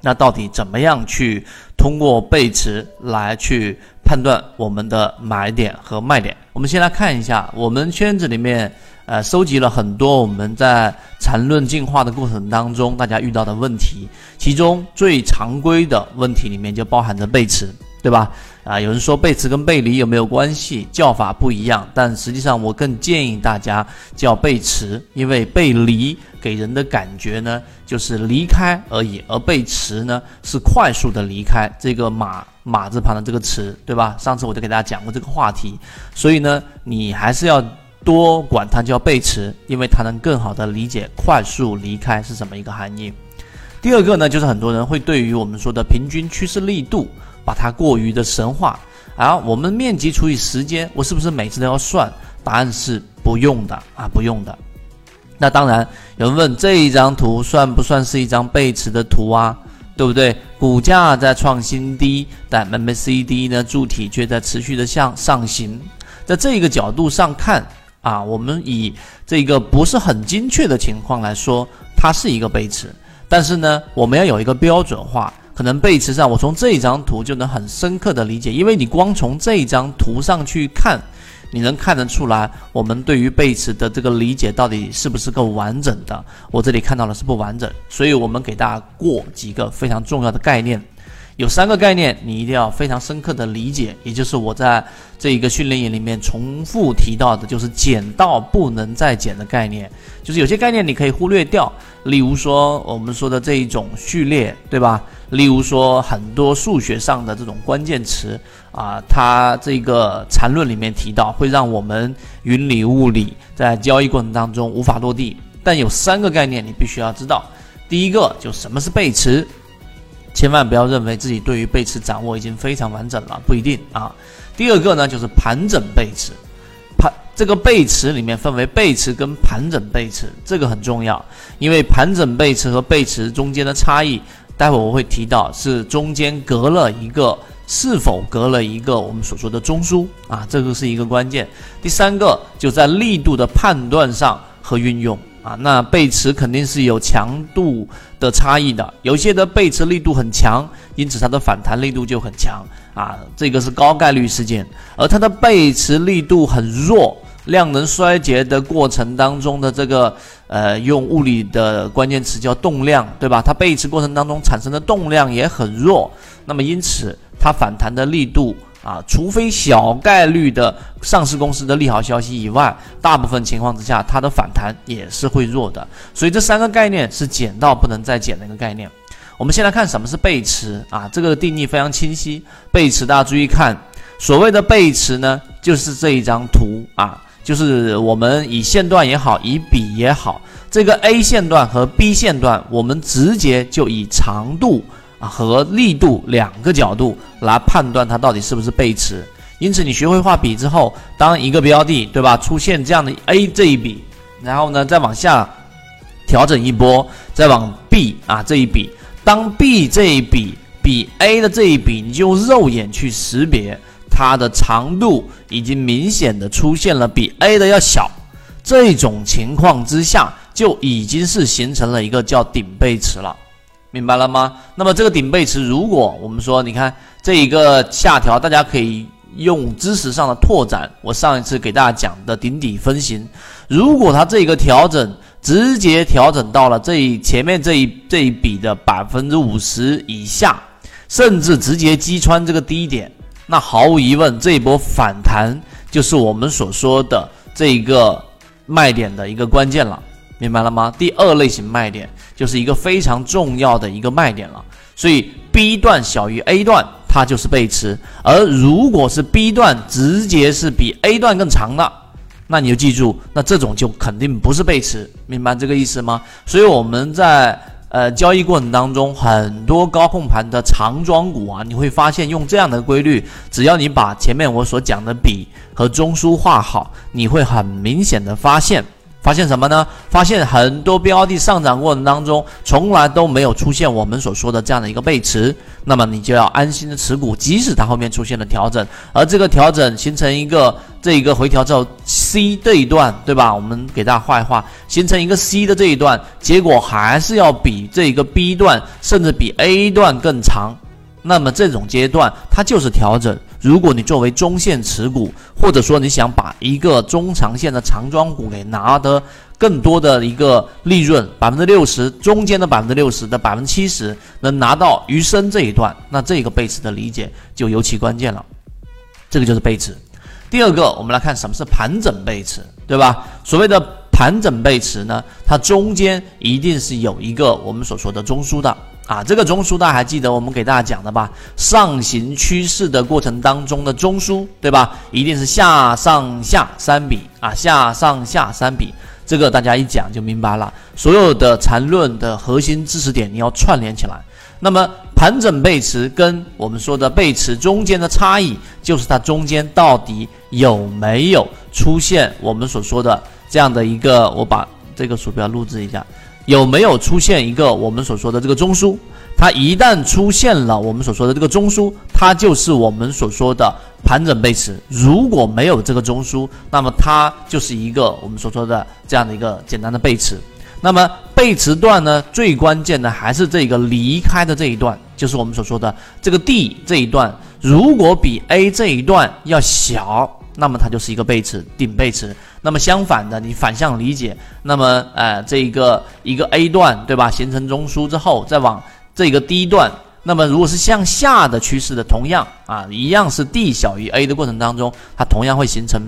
那到底怎么样去通过背驰来去判断我们的买点和卖点？我们先来看一下我们圈子里面，呃，收集了很多我们在缠论进化的过程当中大家遇到的问题，其中最常规的问题里面就包含着背驰，对吧？啊，有人说背驰跟背离有没有关系？叫法不一样，但实际上我更建议大家叫背驰，因为背离给人的感觉呢就是离开而已，而背驰呢是快速的离开。这个马马字旁的这个驰，对吧？上次我就给大家讲过这个话题，所以呢，你还是要多管它叫背驰，因为它能更好的理解快速离开是什么一个含义。第二个呢，就是很多人会对于我们说的平均趋势力度。把它过于的神话，而我们面积除以时间，我是不是每次都要算？答案是不用的啊，不用的。那当然，有人问这一张图算不算是一张背驰的图啊？对不对？股价在创新低，但 MACD 呢柱体却在持续的向上行，在这一个角度上看啊，我们以这个不是很精确的情况来说，它是一个背驰。但是呢，我们要有一个标准化。可能背驰上，我从这一张图就能很深刻的理解，因为你光从这一张图上去看，你能看得出来，我们对于背驰的这个理解到底是不是够完整的？我这里看到的是不完整，所以我们给大家过几个非常重要的概念。有三个概念，你一定要非常深刻的理解，也就是我在这一个训练营里面重复提到的，就是减到不能再减的概念。就是有些概念你可以忽略掉，例如说我们说的这一种序列，对吧？例如说很多数学上的这种关键词啊，它这个缠论里面提到，会让我们云里雾里，在交易过程当中无法落地。但有三个概念你必须要知道，第一个就什么是背驰。千万不要认为自己对于背驰掌握已经非常完整了，不一定啊。第二个呢，就是盘整背驰，盘这个背驰里面分为背驰跟盘整背驰，这个很重要，因为盘整背驰和背驰中间的差异，待会我会提到是中间隔了一个，是否隔了一个我们所说的中枢啊，这个是一个关键。第三个就在力度的判断上和运用。啊，那背驰肯定是有强度的差异的，有些的背驰力度很强，因此它的反弹力度就很强啊，这个是高概率事件。而它的背驰力度很弱，量能衰竭的过程当中的这个呃，用物理的关键词叫动量，对吧？它背驰过程当中产生的动量也很弱，那么因此它反弹的力度。啊，除非小概率的上市公司的利好消息以外，大部分情况之下，它的反弹也是会弱的。所以这三个概念是减到不能再减的一个概念。我们先来看什么是背驰啊，这个定义非常清晰。背驰大家注意看，所谓的背驰呢，就是这一张图啊，就是我们以线段也好，以笔也好，这个 A 线段和 B 线段，我们直接就以长度。啊，和力度两个角度来判断它到底是不是背驰。因此，你学会画笔之后，当一个标的，对吧，出现这样的 A 这一笔，然后呢，再往下调整一波，再往 B 啊这一笔，当 B 这一笔比 A 的这一笔，你就用肉眼去识别它的长度已经明显的出现了比 A 的要小，这种情况之下，就已经是形成了一个叫顶背驰了。明白了吗？那么这个顶背驰，如果我们说，你看这一个下调，大家可以用知识上的拓展。我上一次给大家讲的顶底分型，如果它这个调整直接调整到了这一前面这一这一笔的百分之五十以下，甚至直接击穿这个低点，那毫无疑问，这一波反弹就是我们所说的这一个卖点的一个关键了。明白了吗？第二类型卖点就是一个非常重要的一个卖点了。所以 B 段小于 A 段，它就是背驰；而如果是 B 段直接是比 A 段更长的，那你就记住，那这种就肯定不是背驰。明白这个意思吗？所以我们在呃交易过程当中，很多高控盘的长庄股啊，你会发现用这样的规律，只要你把前面我所讲的笔和中枢画好，你会很明显的发现。发现什么呢？发现很多标的上涨过程当中，从来都没有出现我们所说的这样的一个背驰，那么你就要安心的持股，即使它后面出现了调整，而这个调整形成一个这一个回调之后，C 这一段，对吧？我们给大家画一画，形成一个 C 的这一段，结果还是要比这一个 B 段，甚至比 A 段更长。那么这种阶段它就是调整。如果你作为中线持股，或者说你想把一个中长线的长庄股给拿得更多的一个利润，百分之六十中间的百分之六十的百分之七十能拿到余生这一段，那这个背驰的理解就尤其关键了。这个就是背驰。第二个，我们来看什么是盘整背驰，对吧？所谓的盘整背驰呢，它中间一定是有一个我们所说的中枢的。啊，这个中枢大家还记得我们给大家讲的吧？上行趋势的过程当中的中枢，对吧？一定是下上下三笔啊，下上下三笔，这个大家一讲就明白了。所有的缠论的核心知识点你要串联起来。那么盘整背驰跟我们说的背驰中间的差异，就是它中间到底有没有出现我们所说的这样的一个，我把这个鼠标录制一下。有没有出现一个我们所说的这个中枢？它一旦出现了我们所说的这个中枢，它就是我们所说的盘整背驰。如果没有这个中枢，那么它就是一个我们所说的这样的一个简单的背驰。那么背驰段呢，最关键的还是这个离开的这一段，就是我们所说的这个 D 这一段，如果比 A 这一段要小。那么它就是一个背驰，顶背驰。那么相反的，你反向理解，那么呃，这一个一个 A 段，对吧？形成中枢之后，再往这个 D 段，那么如果是向下的趋势的，同样啊，一样是 D 小于 A 的过程当中，它同样会形成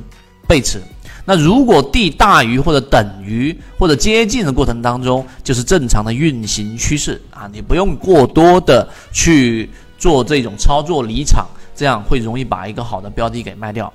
背驰。那如果 D 大于或者等于或者接近的过程当中，就是正常的运行趋势啊，你不用过多的去做这种操作离场，这样会容易把一个好的标的给卖掉。